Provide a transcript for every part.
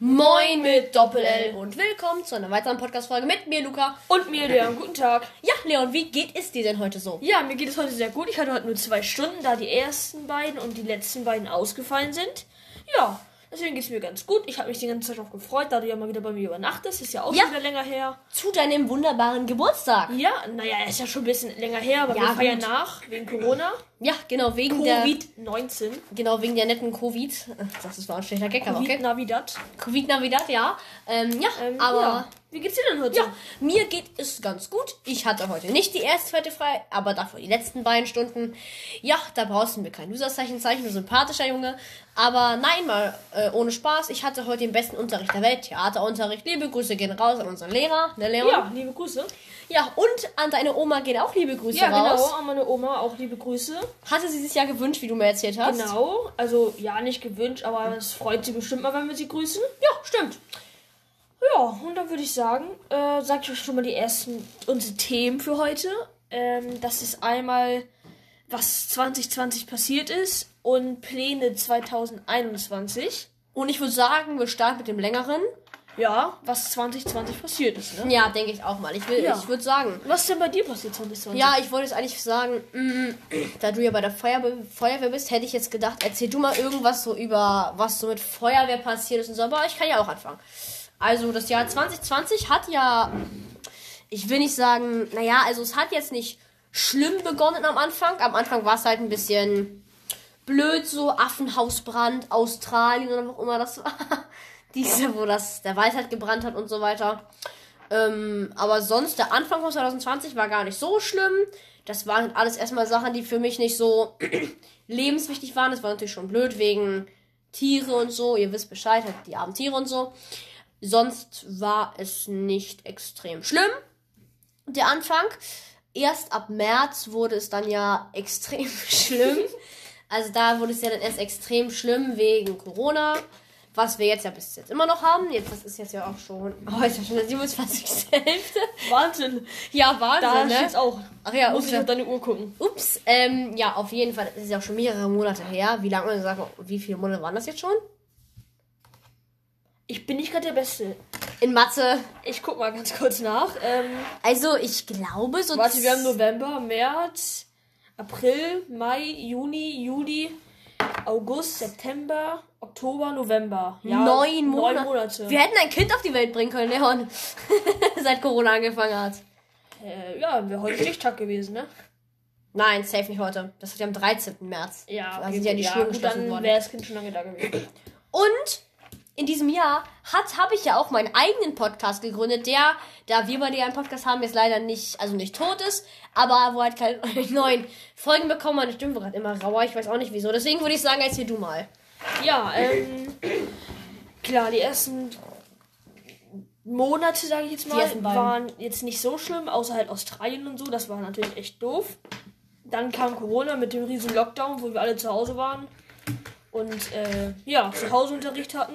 Moin mit Doppel-L und willkommen zu einer weiteren Podcast-Folge mit mir, Luca. Und mir, Leon. Guten Tag. Ja, Leon, wie geht es dir denn heute so? Ja, mir geht es heute sehr gut. Ich hatte heute nur zwei Stunden, da die ersten beiden und die letzten beiden ausgefallen sind. Ja, deswegen geht es mir ganz gut. Ich habe mich die ganze Zeit darauf gefreut, da du ja mal wieder bei mir übernachtest. Ist ja auch Ja. wieder länger her. Zu deinem wunderbaren Geburtstag. Ja, naja, ist ja schon ein bisschen länger her, aber Ja, wir feiern nach wegen Corona. Ja, genau, wegen der Covid-19. genau wegen der netten Covid. Das war ein schlechter Gag, aber okay. Covid-Navidad. Covid Navidad, ja. Ähm, ja, Ähm, aber ja. Wie geht's dir denn heute? Ja, mir geht es ganz gut. Ich hatte heute nicht die erste, zweite frei, aber dafür die letzten beiden Stunden. Ja, da brauchst du mir kein Loserzeichen zeichnen, du sympathischer Junge. Aber nein, mal äh, ohne Spaß. Ich hatte heute den besten Unterricht der Welt, Theaterunterricht. Liebe Grüße gehen raus an unseren Lehrer, ne Leon? Ja, liebe Grüße. Ja, und an deine Oma gehen auch liebe Grüße Ja, raus. genau. An meine Oma auch liebe Grüße. Hatte sie sich ja gewünscht, wie du mir erzählt hast. Genau. Also, ja, nicht gewünscht, aber es freut sie bestimmt mal, wenn wir sie grüßen. Ja, stimmt. Ja, und dann würde ich sagen, äh, sag ich euch schon mal die ersten unsere Themen für heute. Ähm, das ist einmal, was 2020 passiert ist und Pläne 2021. Und ich würde sagen, wir starten mit dem längeren. Ja, was 2020 passiert ist, ne? Ja, denke ich auch mal. Ich, will, Ja. ich würde sagen, Was ist denn bei dir passiert 2020? Ja, ich wollte jetzt eigentlich sagen, mm, da du ja bei der Feuerwehr, Feuerwehr bist, hätte ich jetzt gedacht, erzähl du mal irgendwas so über, was so mit Feuerwehr passiert ist und so, aber ich kann ja auch anfangen. Also das Jahr 2020 hat ja, ich will nicht sagen, naja, also es hat jetzt nicht schlimm begonnen am Anfang. Am Anfang war es halt ein bisschen blöd, so Affenhausbrand, Australien oder auch immer das war. Diese, wo das, der Wald halt gebrannt hat und so weiter. Ähm, aber sonst, der Anfang von 2020 war gar nicht so schlimm. Das waren alles erstmal Sachen, die für mich nicht so lebenswichtig waren. Das war natürlich schon blöd wegen Tiere und so. Ihr wisst Bescheid, halt die armen Tiere und so. Sonst war es nicht extrem schlimm. Der Anfang. Erst ab März wurde es dann ja extrem schlimm. Also da wurde es ja dann erst extrem schlimm wegen Corona. Was wir jetzt ja bis jetzt immer noch haben. Jetzt, das ist jetzt ja auch schon. Oh, ist ja schon der 27. Hälfte. Wahnsinn. Ja, Wahnsinn, Da ne? steht's auch. Ach ja, Muss ups, ich auf deine Uhr gucken. ups. Ähm, ja, auf jeden Fall. Das ist ja auch schon mehrere Monate her. Wie lange, sag mal, wie viele Monate waren das jetzt schon? Ich bin nicht gerade der Beste. In Mathe. Ich guck mal ganz kurz nach. Ähm, Also, ich glaube so. Warte, wir haben November, März, April, Mai, Juni, Juli, August, September, Oktober, November. Ja, neun Monate. Neun Monate. Wir hätten ein Kind auf die Welt bringen können, Leon. Seit Corona angefangen hat. Äh, ja, wäre heute Stichtag gewesen, ne? Nein, safe nicht heute. Das wird ja am 13. März. Ja, Da sind ja die ja, Schulen geschlossen dann worden. wäre das Kind schon lange da gewesen. Und in diesem Jahr hat habe ich ja auch meinen eigenen Podcast gegründet, der, da wir bei dir einen Podcast haben, jetzt leider nicht, also nicht tot ist, aber wo halt keine neuen Folgen bekommen. Meine Stimme wird gerade immer rauer, ich weiß auch nicht wieso. Deswegen würde ich sagen, erzähl du mal. Ja, ähm, klar, die ersten Monate, sage ich jetzt mal, waren jetzt nicht so schlimm, außer halt Australien und so. Das war natürlich echt doof. Dann kam Corona mit dem riesen Lockdown, wo wir alle zu Hause waren und äh, ja, zu Hause Unterricht hatten.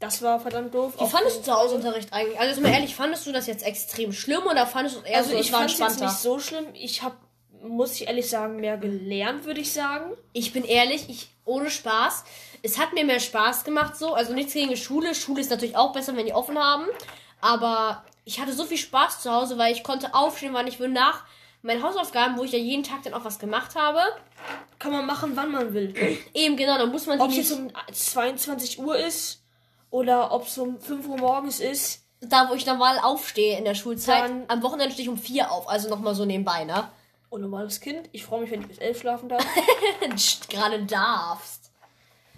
Das war verdammt doof. Wie fandest du zu Hause Unterricht eigentlich? Also mal ehrlich, fandest du das jetzt extrem schlimm oder fandest du es eher Also so, ich fand es jetzt nicht so schlimm. Ich habe, muss ich ehrlich sagen, mehr gelernt, würde ich sagen. Ich bin ehrlich, ich ohne Spaß. Es hat mir mehr Spaß gemacht so. Also nichts gegen die Schule. Schule ist natürlich auch besser, wenn die offen haben. Aber ich hatte so viel Spaß zu Hause, weil ich konnte aufstehen, wann ich will nach meinen Hausaufgaben, wo ich ja jeden Tag dann auch was gemacht habe. Kann man machen, wann man will. Eben genau, dann muss man die Ob es jetzt um 22 Uhr ist oder ob es um 5 Uhr morgens ist. da, wo ich normal aufstehe in der Schulzeit. Dann- am Wochenende stehe ich um vier auf, also nochmal so nebenbei, ne? Unnormales Kind. Ich freue mich, wenn ich bis 11 schlafen darf. Gerade darfst.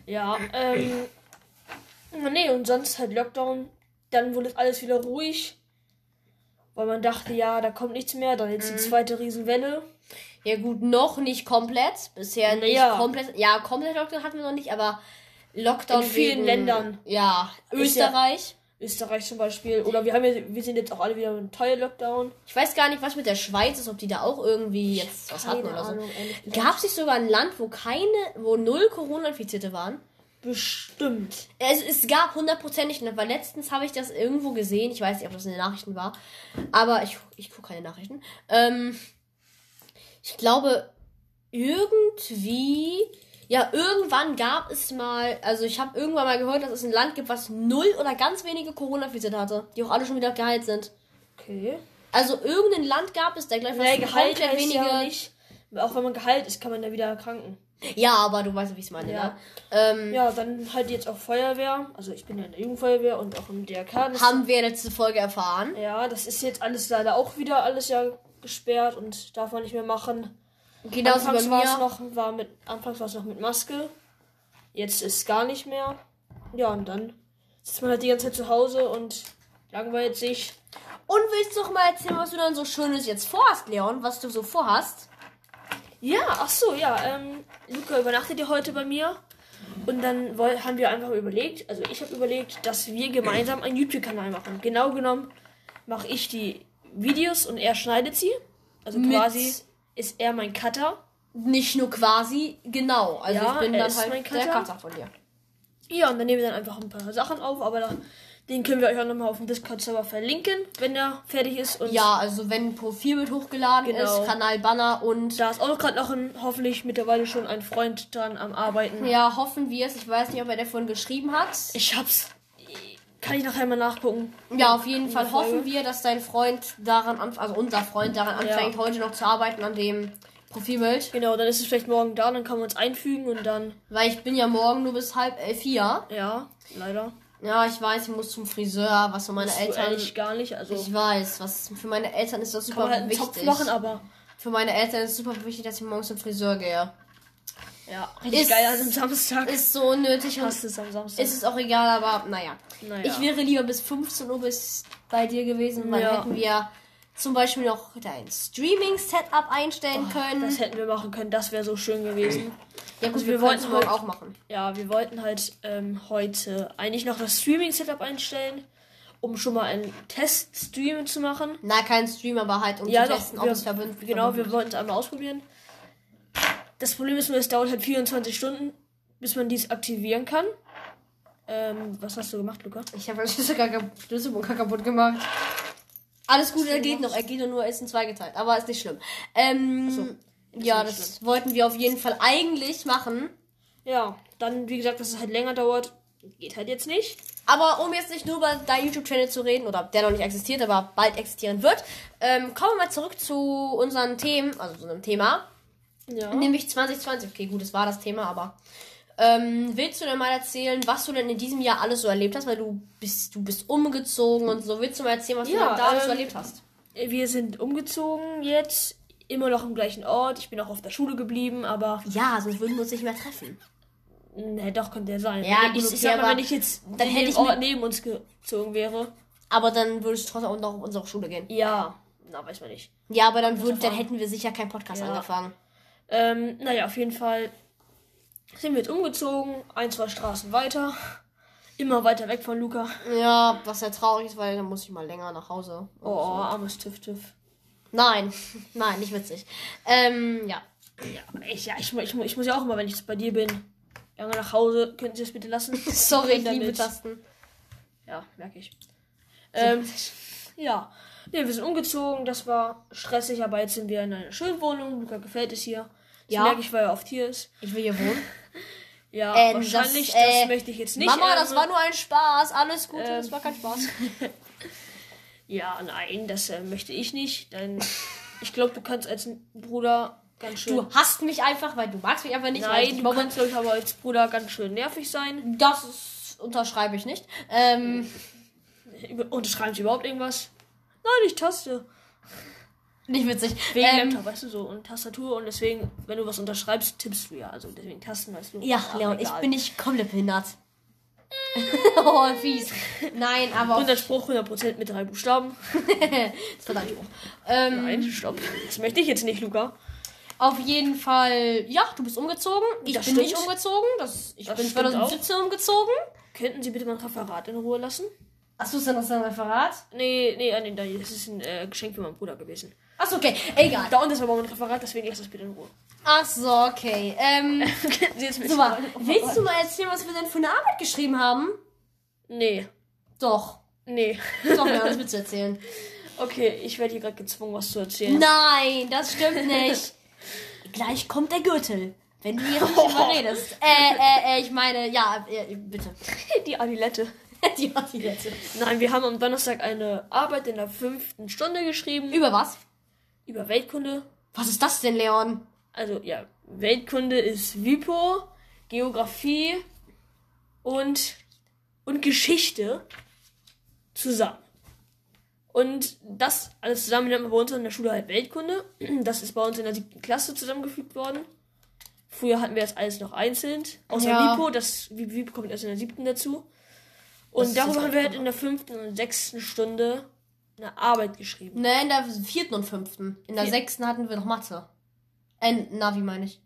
ja, ähm. Nee, und sonst halt Lockdown. Dann wurde es alles wieder ruhig. Weil man dachte, ja, da kommt nichts mehr. Dann Mhm. jetzt die zweite Riesenwelle. Ja gut, noch nicht komplett. Bisher nicht Ja. komplett. Ja, komplett Lockdown hatten wir noch nicht, aber Lockdown In vielen wegen, Ländern. Ja, Ist ja- Österreich. Österreich zum Beispiel. Oder wir haben ja, wir sind jetzt auch alle wieder im Teil-Lockdown. Ich weiß gar nicht, was mit der Schweiz ist, ob die da auch irgendwie jetzt was hatten oder so. Gab es nicht sogar ein Land, wo keine, wo null Corona-Infizierte waren? Bestimmt. Es, es gab hundertprozentig, weil letztens habe ich das irgendwo gesehen. Ich weiß nicht, ob das in den Nachrichten war. Aber ich, ich gucke keine Nachrichten. Ähm, Ich glaube, irgendwie. Ja, irgendwann gab es mal, also ich habe irgendwann mal gehört, dass es ein Land gibt, was null oder ganz wenige Corona-Fälle hatte, die auch alle schon wieder geheilt sind. Okay. Also irgendein Land gab es, der gleich was Nee, heißt ja nicht. Auch wenn man geheilt ist, kann man da wieder erkranken. Ja, aber du weißt, wie ich es meine, Ja. ne? Ähm, Ja, dann halt jetzt auch Feuerwehr. Also ich bin ja in der Jugendfeuerwehr und auch im DRK. Das Haben wir letzte Folge erfahren. ja, das ist jetzt alles leider auch wieder alles ja gesperrt und darf man nicht mehr machen. Bei anfangs war es noch, war mit, anfangs war es noch mit Maske. Jetzt ist es gar nicht mehr. Ja, und dann sitzt man halt die ganze Zeit zu Hause und langweilt sich. Und willst du doch mal erzählen, was du dann so Schönes jetzt vorhast, Leon? Was du so vorhast? Ja, ach so, ja. Ähm, Luca übernachtet ja heute bei mir. Und dann haben wir einfach überlegt, also ich habe überlegt, dass wir gemeinsam einen YouTube-Kanal machen. Genau genommen mache ich die Videos und er schneidet sie. Also Mit- quasi ist er mein Cutter. Nicht nur quasi, genau. Also Ja, ich bin er dann ist halt mein der Cutter. Cutter von dir. Ja, und dann nehmen wir dann einfach ein paar Sachen auf, aber da, den können wir euch auch nochmal auf dem Discord-Server verlinken, wenn er fertig ist. Und Ja, also wenn ein Profilbild hochgeladen Genau. ist, Kanalbanner und da ist auch gerade noch ein, hoffentlich mittlerweile schon ein Freund dran am Arbeiten. ja, hoffen wir es. Ich weiß nicht, ob er davon geschrieben hat. Ich hab's. Kann ich nachher mal nachgucken. Ja, auf jeden Fall hoffen wir, dass dein Freund daran anfängt, also unser Freund daran Ja. anfängt, heute noch zu arbeiten an dem Profilbild. Genau, dann ist es vielleicht morgen da, dann kann man uns einfügen und dann. Weil ich bin ja morgen nur bis halb elf hier. Ja, leider. Ja, ich weiß, ich muss zum Friseur, was für meine So Eltern. ehrlich gar nicht. Also Ich weiß, was für meine Eltern ist das kann super man halt wichtig. Topf machen, aber. Für meine Eltern ist es super wichtig, dass ich morgens zum Friseur gehe. Ja, richtig Ist- geil an einem Samstag. Ist so nötig und Passt es am Samstag. ist es auch egal, aber naja. Naja. Ich wäre lieber bis 15 Uhr bis bei dir gewesen, weil Ja. hätten wir zum Beispiel noch dein Streaming-Setup einstellen können. das hätten wir machen können, das wäre so schön gewesen. Ja gut, also wir, wir wollten morgen halt- auch machen. Ja, wir wollten halt ähm, heute eigentlich noch das Streaming-Setup einstellen, um schon mal einen Test-Stream zu machen. Na, kein Stream, aber halt um Ja, zu doch, testen, ob wir, es verbunden genau, wir wollten es einmal ausprobieren. Das Problem ist nur, es dauert halt 24 Stunden, bis man dies aktivieren kann. Ähm, was hast du gemacht, Luca? Ich habe meinen Schlüsselbunker kaputt gemacht. Alles gut, er geht noch. Er geht nur, er ist in zwei geteilt. Aber ist nicht schlimm. Ähm, ja, das wollten wir auf jeden Fall eigentlich machen. Ja, dann, wie gesagt, dass es halt länger dauert, geht halt jetzt nicht. Aber um jetzt nicht nur über deinen YouTube-Channel zu reden, oder der noch nicht existiert, aber bald existieren wird, ähm, kommen wir mal zurück zu unseren Themen, also zu einem Thema. Ja. Nämlich 2020. Okay, gut, das war das Thema, aber. Ähm, willst du denn mal erzählen, was du denn in diesem Jahr alles so erlebt hast? Weil du bist, du bist umgezogen und so. Willst du mal erzählen, was du Ja, denn da alles so ähm, erlebt hast? Wir sind umgezogen jetzt, immer noch im gleichen Ort. Ich bin auch auf der Schule geblieben, aber Ja, sonst würden wir uns nicht mehr treffen. ne, doch könnte der sein. Ja, Wenn ich, ich sag mal, wenn ich jetzt dann hätte ich Ort neben uns gezogen wäre. Aber dann würdest du trotzdem auch noch auf unsere Schule gehen. Ja, na, weiß man nicht. Ja, aber dann, würd, dann hätten wir sicher keinen Podcast Ja. angefangen. Ähm, naja, auf jeden Fall sind wir jetzt umgezogen, ein, zwei Straßen weiter. Immer weiter weg von Luca. Ja, was sehr traurig ist, weil dann muss ich mal länger nach Hause. Oh, armes Tiff Tiff. Nein, nein, nicht witzig. Ähm, ja. Ja, ich, ja ich, ich, ich muss ja auch immer, wenn ich bei dir bin, lange nach Hause. Könnten Sie das bitte lassen? Sorry, ich liebe Tasten. Ja, merke ich. Ähm, ja. Ne, wir sind umgezogen, das war stressig, aber jetzt sind wir in einer schönen Wohnung. Luca gefällt es hier. Das Ja. merke ich, weil er oft hier ist. Ich will hier wohnen. Ja, Ähm, wahrscheinlich, das, das, äh, möchte ich jetzt nicht. Mama, ähm, das war nur ein Spaß. Alles Gute, ähm, das war kein Spaß. Ja, nein, das äh, möchte ich nicht, denn ich glaube, du kannst als Bruder ganz schön. Du hasst mich einfach, weil du magst mich einfach nicht. ich nein, du kannst, glaube ich, aber als Bruder ganz schön nervig sein. Das ist, unterschreibe ich nicht. Ähm, Unterschreiben sie überhaupt irgendwas? Nein, ich taste. nicht witzig. Wegen Ähm, Laptop, weißt du, so und Tastatur und deswegen, wenn du was unterschreibst, tippst du ja. Also deswegen Tasten, weißt du. ja, Leon, ich bin nicht komplett behindert. oh, fies. Nein, aber Und der Spruch 100% mit drei Buchstaben. das war dein Spruch. Ähm, Nein, stopp. Das möchte ich jetzt nicht, Luca. Auf jeden Fall, ja, du bist umgezogen. Ich Das bin nicht stimmt. umgezogen. Das, ich Das bin stimmt 2017 umgezogen. Könnten Sie bitte mein Referat in Ruhe lassen? Achso, ist so ein Referat? Nee, nee, ah, nee, nee, das ist ein äh, Geschenk für meinen Bruder gewesen. Achso, okay, egal. Da unten ist aber mein Referat, deswegen lass das bitte in Ruhe. Achso, okay. Ähm, super. mal- Willst du mal erzählen, was wir denn für eine Arbeit geschrieben haben? Nee, Doch. nee. Doch, ja, das willst du erzählen. Okay, ich werde hier gerade gezwungen, was zu erzählen. Nein, das stimmt nicht. Gleich kommt der Gürtel. Wenn du jetzt nicht überredest. Äh, äh, äh, ich meine, ja, äh, bitte. Die Adilette. Die letzte. Nein, wir haben am Donnerstag eine Arbeit in der fünften Stunde geschrieben Über was? Über Weltkunde. Was ist das denn, Leon? Also ja, Weltkunde ist Wipo, Geografie und, und Geschichte zusammen. Und das alles zusammen nennt man bei uns in der Schule halt Weltkunde. Das ist bei uns in der siebten Klasse zusammengefügt worden. Früher hatten wir das alles noch einzeln. Außer Ja. Wipo, das Wipo kommt erst in der siebten dazu. Das Und ist darüber das haben wir halt in der fünften und sechsten Stunde eine Arbeit geschrieben. Ne, in der vierten und fünften. In der Vier- sechsten hatten wir noch Mathe. Äh, Navi meine ich.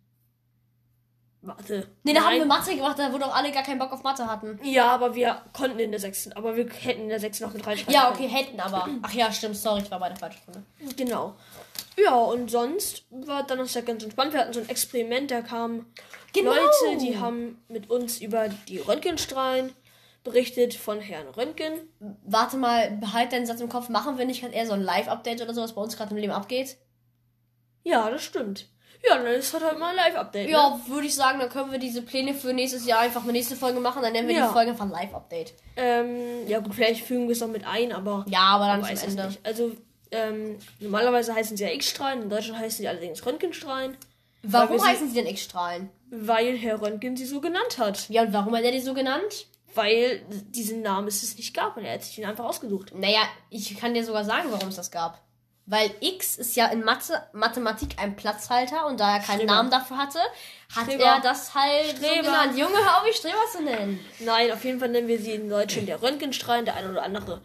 Warte. Ne, da haben wir Mathe gemacht, da wo doch alle gar keinen Bock auf Mathe hatten. Ja, aber wir konnten in der sechsten. Aber wir hätten in der sechsten noch mit reinschreiben Ja, können. okay, hätten aber. Ach ja, stimmt, sorry, ich war bei der falschen Stunde. Genau. Ja, und sonst war Donnerstag ganz entspannt. Wir hatten so ein Experiment, da kamen Genau. Leute, die haben mit uns über die Röntgenstrahlen berichtet von Herrn Röntgen. Warte mal, behalt deinen Satz im Kopf. Machen wir nicht gerade eher so ein Live-Update oder so, was bei uns gerade im Leben abgeht? Ja, das stimmt. Ja, dann ist halt halt mal ein Live-Update. Ne? Ja, würde ich sagen, dann können wir diese Pläne für nächstes Jahr einfach eine nächste Folge machen. Dann nennen wir Ja. die Folge einfach Live-Update. Ähm, ja, gut, vielleicht fügen wir es noch mit ein, aber Ja, aber dann weiß zum es Ende. nicht. Also, ähm, normalerweise heißen sie ja X-Strahlen, in Deutschland heißen sie allerdings Röntgenstrahlen, Warum sie- heißen sie denn X-Strahlen? weil Herr Röntgen sie so genannt hat. Ja, und warum hat er die so genannt? Weil diesen Namen es es nicht gab und er hat sich ihn einfach ausgesucht. Naja, ich kann dir sogar sagen, warum es das gab. Weil X ist ja in Mathe, Mathematik ein Platzhalter und da er keinen Streber. Namen dafür hatte, hat Streber. er das halt so Streber. genannt. Junge, hör auf, mich Streber zu nennen. Nein, auf jeden Fall nennen wir sie in Deutschland der Röntgenstrahlen, der eine oder andere.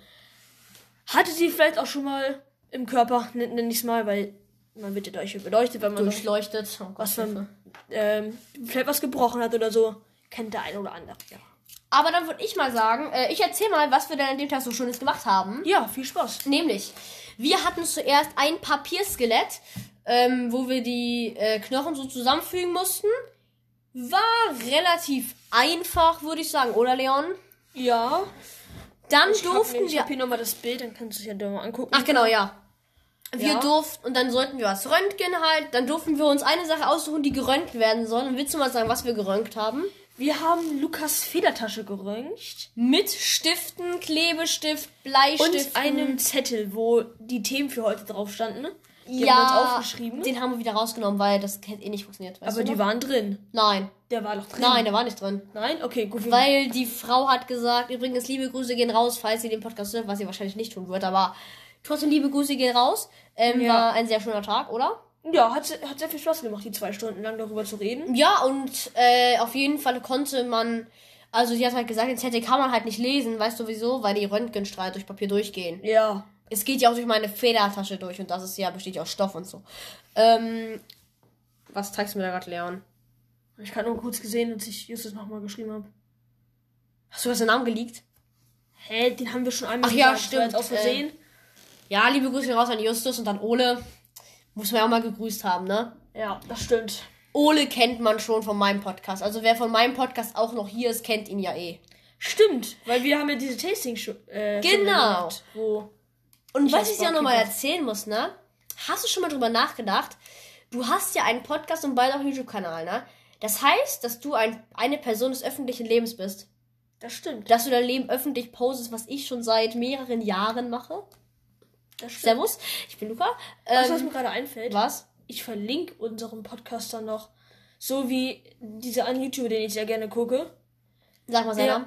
Hatte sie vielleicht auch schon mal im Körper, nenne nenn ich es mal, weil man wird ja beleuchtet, wenn man Durchleuchtet. Oh was man, ähm, vielleicht was gebrochen hat oder so. Kennt der eine oder andere. Ja, Aber dann würde ich mal sagen, äh, ich erzähl mal, was wir denn an dem Tag so Schönes gemacht haben. ja viel Spaß. Nämlich, wir hatten zuerst ein Papierskelett, ähm, wo wir die äh, Knochen so zusammenfügen mussten. War relativ einfach, würde ich sagen, oder Leon? Ja. Dann Ich hab, durften ich wir. hab hier nochmal das Bild, dann kannst du es ja mal angucken. Ach genau, ja. Wir Ja. durften, und dann sollten wir was röntgen halt. Dann durften wir uns eine Sache aussuchen, die geröntgt werden soll. Und willst du mal sagen, was wir geröntgt haben? Wir haben Lukas Federtasche geröntgt. Mit Stiften, Klebestift, Bleistift. Und einem Zettel, wo die Themen für heute drauf standen. Die ja, haben wir uns aufgeschrieben. Den haben wir wieder rausgenommen, weil das hätte eh nicht funktioniert. Aber die noch? waren drin. Nein, Der war doch drin. nein, der war nicht drin. Nein? Okay, gut. Weil die Frau hat gesagt, übrigens, liebe Grüße gehen raus, falls sie den Podcast hört, was sie wahrscheinlich nicht tun wird, aber trotzdem liebe Grüße gehen raus. Ähm, Ja. War ein sehr schöner Tag, oder? Ja, hat, hat sehr viel Spaß gemacht, die zwei Stunden lang darüber zu reden. Ja, und äh, auf jeden Fall konnte man, also sie hat halt gesagt, den Zettel kann man halt nicht lesen, weißt du wieso? Weil die Röntgenstrahlen durch Papier durchgehen. Ja. Es geht ja auch durch meine Federtasche durch und das ist ja, besteht ja aus Stoff und so. Ähm, was zeigst du mir da gerade, Leon? Ich habe nur kurz gesehen, als ich Justus nochmal geschrieben habe. Hast du das den Namen geleakt? Hä, den haben wir schon einmal Ach ja, gesagt, war stimmt, aus Versehen. Ja, liebe Grüße raus an Justus und an Ole. Muss man ja auch mal gegrüßt haben, ne? Ja, das stimmt. Ole kennt man schon von meinem Podcast. Also wer von meinem Podcast auch noch hier ist, kennt ihn ja eh. Stimmt, weil wir haben ja diese tasting show äh, Genau. Gemacht, wo Und was ich dir auch nochmal erzählen muss, ne? Hast du schon mal drüber nachgedacht? Du hast ja einen Podcast und bald auch einen YouTube-Kanal, ne? Das heißt, dass du ein, eine Person des öffentlichen Lebens bist. das stimmt. Dass du dein Leben öffentlich postest, was ich schon seit mehreren Jahren mache. Servus, ich bin Luca. Weißt du, was Ähm, mir gerade einfällt? was? Ich verlinke unseren Podcast dann noch. So wie dieser einen YouTuber, den ich sehr gerne gucke. Sag mal seinen. Namen.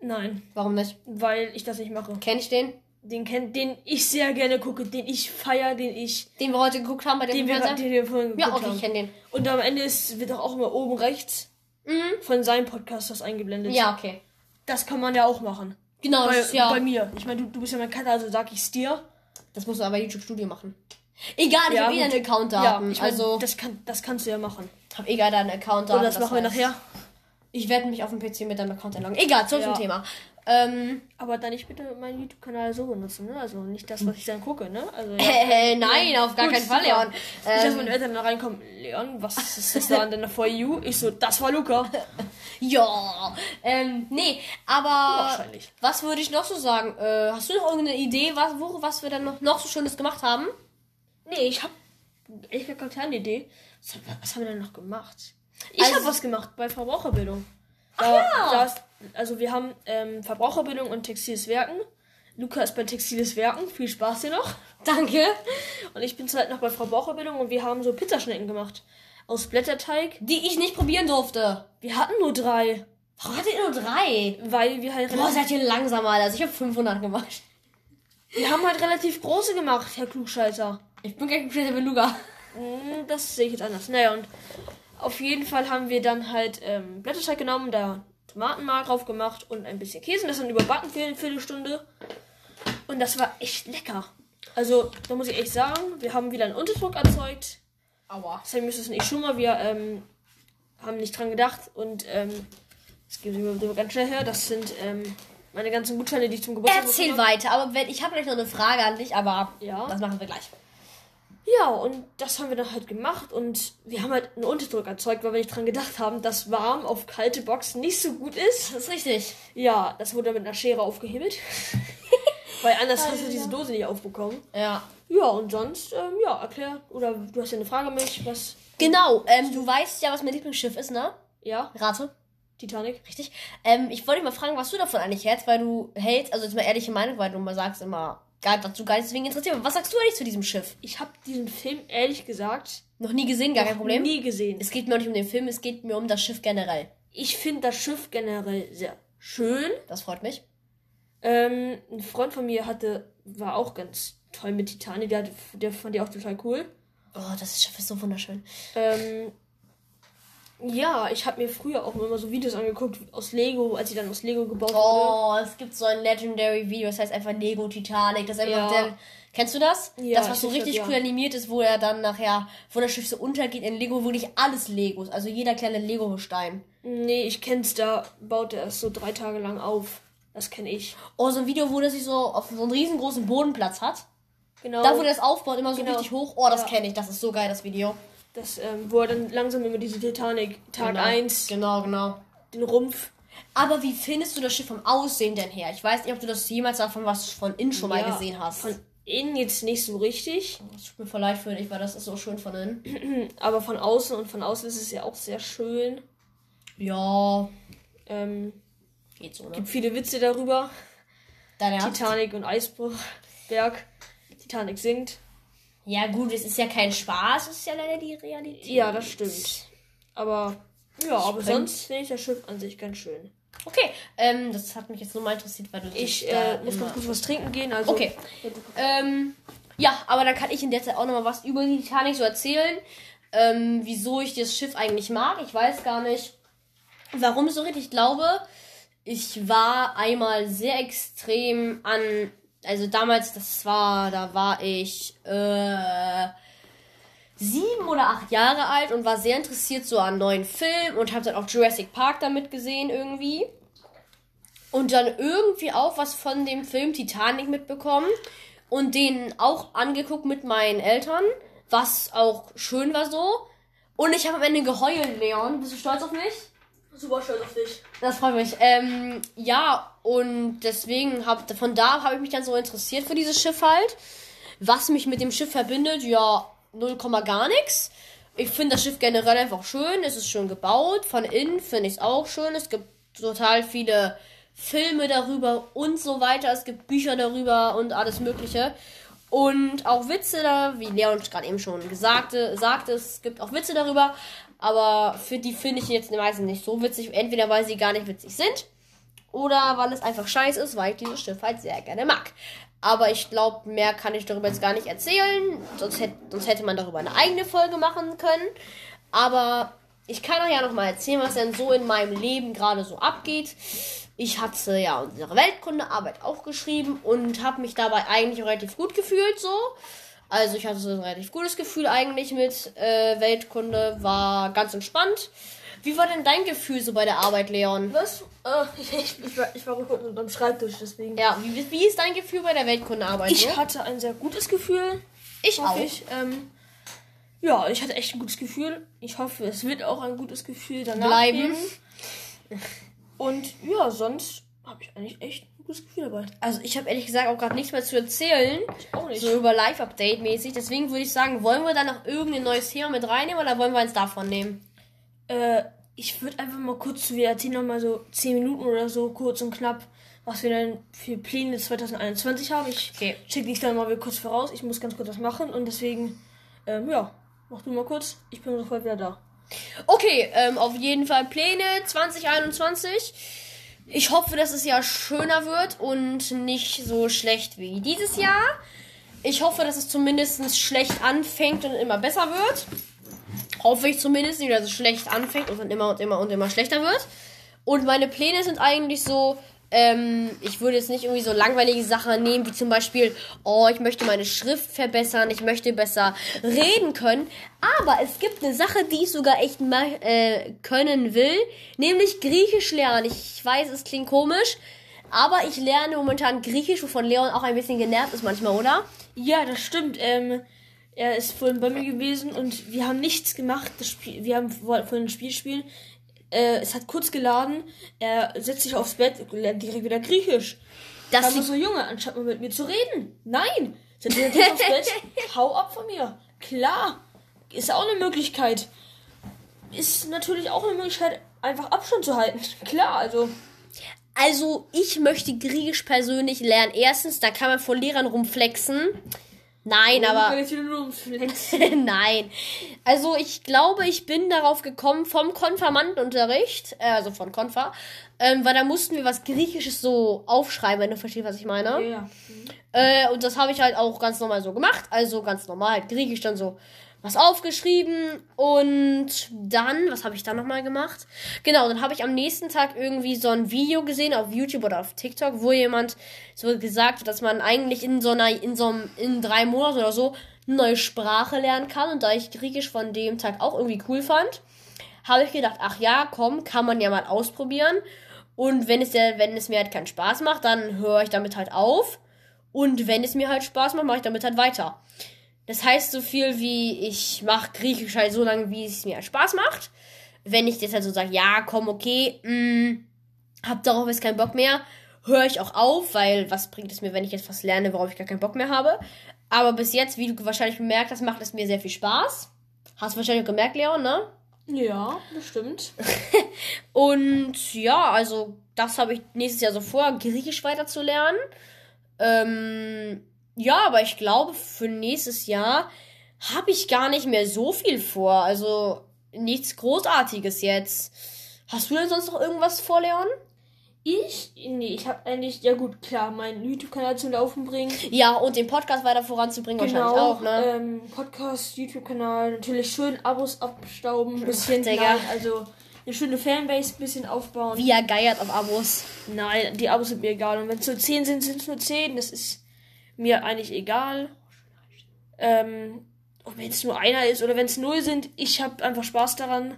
Nein, Warum nicht? weil ich das nicht mache. Kenn ich den? Den kennt, den ich sehr gerne gucke, den ich feier, den ich, Den wir heute geguckt haben bei dem den wir, Fernseher? den wir vorhin geguckt Ja, okay, haben. ich kenne den. Und am Ende ist, wird auch immer oben rechts Mhm. von seinem Podcast das eingeblendet. Ja, okay. Das kann man ja auch machen. Genau, Bei, das ist ja. bei mir. Ich meine, du, du bist ja mein Cutter, also sag ich's dir. Das musst du aber YouTube Studio machen. Egal, ich Ja, hab eh gut. deinen Account Ja, Daten. ich mein, also, das, kann, das kannst du ja machen. hab egal deinen Account Daten. Oder das, machen wir nachher. Ich werde mich auf dem PC mit deinem Account einloggen. Egal, zurück Ja. zum Thema. Ähm, Aber dann nicht bitte meinen YouTube-Kanal so benutzen, ne? Also nicht das, was ich dann gucke, ne? Also, ja. äh, nein, auf gar Gut, keinen Fall. Leon. Nicht, dass Ähm, meine Eltern da reinkommen. Leon, was ist das da an deiner For You? Ich so, das war Luca. ja, ähm, nee, aber Wahrscheinlich. was würde ich noch so sagen? Äh, hast du noch irgendeine Idee, was, wo, was wir dann noch, noch so Schönes gemacht haben? Nee, ich hab echt gar keine Idee. Was, was haben wir denn noch gemacht? Ich Also- habe was gemacht bei Verbraucherbildung. Da, ja. da ist, also wir haben ähm, Verbraucherbildung und Textiles Werken. Luca ist bei Textiles Werken. Viel Spaß dir noch. Danke. Und ich bin zurzeit noch bei Verbraucherbildung und wir haben so Pizzaschnecken gemacht. Aus Blätterteig. Die ich nicht probieren durfte. Wir hatten nur drei. Warum hattet ihr nur drei? Weil wir halt Boah, seid ihr langsamer, Alter. Also ich habe 500 gemacht. wir haben halt relativ große gemacht, Herr Klugscheißer. Ich bin kein kompletter Beluga. Hm, Das sehe ich jetzt anders. Naja, und auf jeden Fall haben wir dann halt ähm, Blätterteig genommen, da Tomatenmark drauf gemacht und ein bisschen Käse und das dann überbacken für eine Viertelstunde. Und das war echt lecker. Also, da muss ich echt sagen, wir haben wieder einen Unterdruck erzeugt. Aua. Sam müsste es nicht schon mal. Wir ähm, haben nicht dran gedacht und ähm, das geben wir ganz schnell her. Das sind ähm, meine ganzen Gutscheine, die ich zum Geburtstag Erzähl bekommen habe. weiter, aber wenn, ich habe gleich noch eine Frage an dich, aber Ja. das machen wir gleich. Ja, und das haben wir dann halt gemacht und wir haben halt einen Unterdruck erzeugt, weil wir nicht dran gedacht haben, dass warm auf kalte Boxen nicht so gut ist. Das ist richtig. Ja, das wurde mit einer Schere aufgehebelt. weil anders hast du diese Dose nicht aufbekommen. Ja. Ja, und sonst, ähm, ja, erklär. Oder du hast ja eine Frage an mich, was. Genau, ähm, du weißt ja, was mein Lieblingsschiff ist, ne? Ja, Rate. Titanic. Richtig. Ähm, ich wollte dich mal fragen, was du davon eigentlich hältst, weil du hältst, also jetzt mal ehrliche Meinung, weil du mal sagst immer, gar, was du gar nicht deswegen interessiert. Aber was sagst du eigentlich zu diesem Schiff? Ich habe diesen Film ehrlich gesagt Noch nie gesehen, gar kein Problem. nie gesehen. Es geht mir auch nicht um den Film, es geht mir um das Schiff generell. Ich finde das Schiff generell sehr schön. Das freut mich. Ähm, ein Freund von mir hatte, war auch ganz toll mit Titanic. Der, der fand die auch total cool. Oh, das Schiff ist so wunderschön. Ähm, ja, ich habe mir früher auch immer so Videos angeguckt aus Lego, als sie dann aus Lego gebaut wurde. Oh, es gibt so ein Legendary Video, das heißt einfach Lego Titanic. Das ist einfach Ja. der. Kennst du das? Ja, das, was so ich richtig glaub, cool ja. animiert ist, wo er dann nachher, wo das Schiff so untergeht in Lego, wirklich alles Legos. Also jeder kleine Lego-Stein. Nee, ich kenn's, da baut er es so drei Tage lang auf. Das kenne ich. Oh, so ein Video, wo der sich so auf so einen riesengroßen Bodenplatz hat. Genau. Da, wo der das aufbaut, immer so Genau. richtig hoch. Oh, das Ja. kenne ich. Das ist so geil, das Video. Das, ähm, wo er dann langsam über diese Titanic, Tag genau. 1, Genau, genau. den Rumpf. Aber wie findest du das Schiff vom Aussehen denn her? Ich weiß nicht, ob du das jemals davon was von innen schon mal Ja, gesehen hast. Von innen jetzt nicht so richtig, Das tut mir voll leid für dich, weil das ist so schön von innen. aber von außen und von außen ist es ja auch sehr schön. Ja, Ähm, geht so, ne? gibt viele Witze darüber. Dein Ernst? Titanic und Eisberg. Titanic sinkt. Ja, gut, es ist ja kein Spaß, es ist ja leider die Realität. Ja, das stimmt. Aber ja, aber sonst finde ich das Schiff an sich ganz schön. Okay, ähm, das hat mich jetzt nur mal interessiert, weil du Ich äh, muss noch kurz was trinken gehen. Also Okay. Ähm, ja, aber dann kann ich in der Zeit auch noch mal was über die Titanic so erzählen. Ähm, wieso ich das Schiff eigentlich mag. Ich weiß gar nicht, warum so richtig. Ich glaube, ich war einmal sehr extrem an. Also damals, das war, da war ich äh, sieben oder acht Jahre alt und war sehr interessiert so an neuen Filmen und habe dann auch Jurassic Park damit gesehen irgendwie. Und dann irgendwie auch was von dem Film Titanic mitbekommen und den auch angeguckt mit meinen Eltern, was auch schön war so. Und ich habe am Ende geheult, Leon. Bist du stolz auf mich? Super stolz auf dich. Das freut mich. Ähm, ja, und deswegen hab, von da habe ich mich dann so interessiert für dieses Schiff halt. Was mich mit dem Schiff verbindet, ja, 0, gar nichts. Ich finde das Schiff generell einfach schön. Es ist schön gebaut. Von innen finde ich es auch schön. Es gibt total viele Filme darüber und so weiter. Es gibt Bücher darüber und alles Mögliche. Und auch Witze da, wie Leon gerade eben schon gesagte, sagte, es gibt auch Witze darüber. Aber für die finde ich jetzt meistens nicht so witzig. Entweder weil sie gar nicht witzig sind oder weil es einfach scheiße ist, weil ich dieses Schiff halt sehr gerne mag. Aber ich glaube, mehr kann ich darüber jetzt gar nicht erzählen. Sonst hätte, sonst hätte man darüber eine eigene Folge machen können. Aber ich kann euch ja noch mal erzählen, was denn so in meinem Leben gerade so abgeht. Ich hatte ja unsere Weltkundearbeit auch geschrieben und habe mich dabei eigentlich relativ gut gefühlt so. Also ich hatte so ein relativ gutes Gefühl eigentlich mit äh, Weltkunde, war ganz entspannt. Wie war denn dein Gefühl so bei der Arbeit, Leon? Was? Äh, ich, ich, war, ich war rückwärts unterm Schreibtisch, deswegen. Ja, wie, wie ist dein Gefühl bei der Weltkundearbeit? Ich so? hatte ein sehr gutes Gefühl. ich auch. Ich. Ähm, ja, ich hatte echt ein gutes Gefühl. Ich hoffe, es wird auch ein gutes Gefühl danach Bleiben. geben. Und ja, sonst habe ich eigentlich echt gutes Gefühl dabei. Also ich habe ehrlich gesagt auch gerade nichts mehr zu erzählen. Ich auch nicht. So über Live-Update mäßig. Deswegen würde ich sagen, wollen wir da noch irgendein neues Thema mit reinnehmen oder wollen wir eins davon nehmen? Äh, ich würde einfach mal kurz, wir erzählen noch mal so 10 Minuten oder so, kurz und knapp, was wir dann für Pläne 2021 haben. Ich Okay. schicke dich dann mal kurz voraus. Ich muss ganz kurz was machen und deswegen, ähm, ja, mach du mal kurz. Ich bin sofort wieder da. Okay, ähm, auf jeden Fall Pläne 2021. Ich hoffe, dass es Jahr schöner wird und nicht so schlecht wie dieses Jahr. Ich hoffe, dass es zumindest schlecht anfängt und immer besser wird. Hoffe ich zumindest nicht, dass es schlecht anfängt und dann immer und immer und immer schlechter wird. Und meine Pläne sind eigentlich so, ähm, ich würde jetzt nicht irgendwie so langweilige Sachen nehmen, wie zum Beispiel, oh, ich möchte meine Schrift verbessern, ich möchte besser reden können. Aber es gibt eine Sache, die ich sogar echt mal äh, können will, nämlich Griechisch lernen. Ich weiß, es klingt komisch, aber ich lerne momentan Griechisch, wovon Leon auch ein bisschen genervt ist manchmal, oder? Ja, das stimmt. Ähm, er ist vorhin bei mir gewesen und wir haben nichts gemacht. Das Spiel, wir haben vor- vorhin ein Spiel spielen. Äh, es hat kurz geladen. Er setzt sich aufs Bett und lernt direkt wieder Griechisch. Das liegt- so Junge, anstatt mal mit mir zu reden. Nein, setz dich jetzt aufs Bett. Hau ab von mir. Klar, ist auch eine Möglichkeit. Ist natürlich auch eine Möglichkeit, einfach Abstand zu halten. Klar, also Also, ich möchte Griechisch persönlich lernen. Erstens, da kann man vor Lehrern rumflexen. Nein, aber. Ums Flexen. Nein. Also ich glaube, ich bin darauf gekommen vom Konfirmandenunterricht, äh, also von Konfa, ähm, weil da mussten wir was Griechisches so aufschreiben, wenn du verstehst, was ich meine. Ja, ja. Äh, und das habe ich halt auch ganz normal so gemacht. Also ganz normal, halt Griechisch dann so was aufgeschrieben. Und dann, was habe ich dann nochmal gemacht? Genau, dann habe ich am nächsten Tag irgendwie so ein Video gesehen auf YouTube oder auf TikTok, wo jemand so gesagt hat, dass man eigentlich in so einer, in so einem, in drei Monaten oder so eine neue Sprache lernen kann. Und da ich Griechisch von dem Tag auch irgendwie cool fand, habe ich gedacht, ach ja, komm, kann man ja mal ausprobieren. Und wenn es, der, wenn es mir halt keinen Spaß macht, dann höre ich damit halt auf. Und wenn es mir halt Spaß macht, mache ich damit halt weiter. Das heißt so viel wie, ich mache Griechisch halt so lange, wie es mir halt Spaß macht. Wenn ich jetzt halt so sage, ja, komm, okay, mh, hab darauf jetzt keinen Bock mehr, höre ich auch auf, weil was bringt es mir, wenn ich jetzt was lerne, worauf ich gar keinen Bock mehr habe. Aber bis jetzt, wie du wahrscheinlich bemerkt hast, macht es mir sehr viel Spaß. Hast du wahrscheinlich auch gemerkt, Leon, ne? Ja, das stimmt. Und ja, also das habe ich nächstes Jahr so vor, Griechisch weiterzulernen. Ähm, ja, aber ich glaube, für nächstes Jahr habe ich gar nicht mehr so viel vor. Also nichts Großartiges jetzt. Hast du denn sonst noch irgendwas vor, Leon? Ich? Nee, ich habe eigentlich, ja gut, klar, meinen YouTube-Kanal zum Laufen bringen. Ja, und den Podcast weiter voranzubringen wahrscheinlich auch, ne? Ähm, Podcast, YouTube-Kanal, natürlich schön Abos abstauben, ein bisschen, nein, also eine schöne Fanbase ein bisschen aufbauen. Wie er geiert auf Abos. Nein, die Abos sind mir egal. Und wenn es nur 10 sind, sind es nur 10. Das ist mir eigentlich egal. Ähm, und wenn es nur einer ist oder wenn es null sind, ich habe einfach Spaß daran.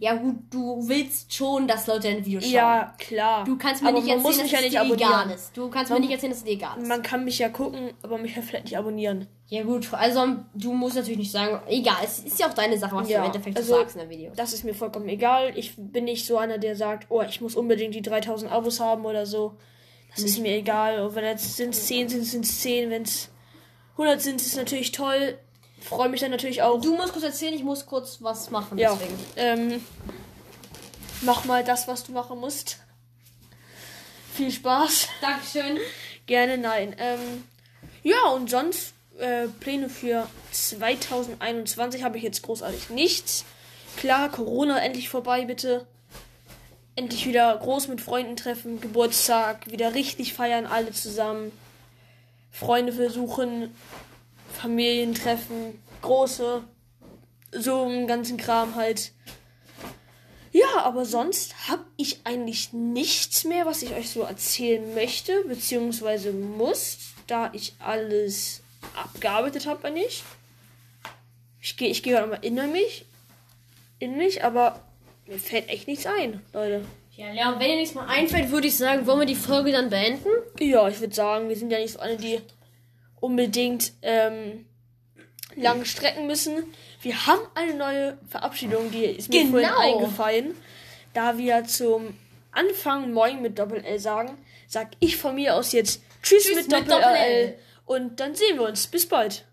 Ja, gut, du willst schon, dass Leute ein Video schauen. Ja, klar. Du kannst mir aber nicht man erzählen, dass ja es dir egal ist. Du kannst mir nicht erzählen, dass es dir egal ist. Man kann mich ja gucken, aber mich ja vielleicht nicht abonnieren. Ja gut, also du musst natürlich nicht sagen, egal, es ist ja auch deine Sache, was du Ja, im Endeffekt also- sagst in der Video. Das ist mir vollkommen egal. Ich bin nicht so einer, der sagt, oh, ich muss unbedingt die 3000 Abos haben oder so. Das ist mir egal. Und wenn jetzt sind es 10 sind, sind es 10. Wenn es 100 sind, ist es natürlich toll. Freue mich dann natürlich auch. Du musst kurz erzählen, ich muss kurz was machen, ja. deswegen. Ähm, mach mal das, was du machen musst. Viel Spaß. Dankeschön. Gerne, nein. Ähm, ja, und sonst äh, Pläne für 2021 habe ich jetzt großartig nichts. Klar, Corona endlich vorbei, bitte. Endlich wieder groß mit Freunden treffen, Geburtstag, wieder richtig feiern, alle zusammen. Freunde versuchen, Familientreffen, große, so einen ganzen Kram halt. Ja, aber sonst habe ich eigentlich nichts mehr, was ich euch so erzählen möchte, beziehungsweise muss, da ich alles abgearbeitet habe eigentlich. Ich gehe ich geh gerade mal in mich, in mich, aber mir fällt echt nichts ein, Leute. Ja, Leon, wenn dir nichts mal einfällt, würde ich sagen, wollen wir die Folge dann beenden? Ja, ich würde sagen, wir sind ja nicht so eine, die unbedingt ähm, lang strecken müssen. Wir haben eine neue Verabschiedung, die ist mir Genau. vorhin eingefallen. Da wir zum Anfang Moin mit Doppel-L sagen, sag ich von mir aus jetzt Tschüss, Tschüss mit mit Doppel-L. Doppel-L. Und dann sehen wir uns. Bis bald.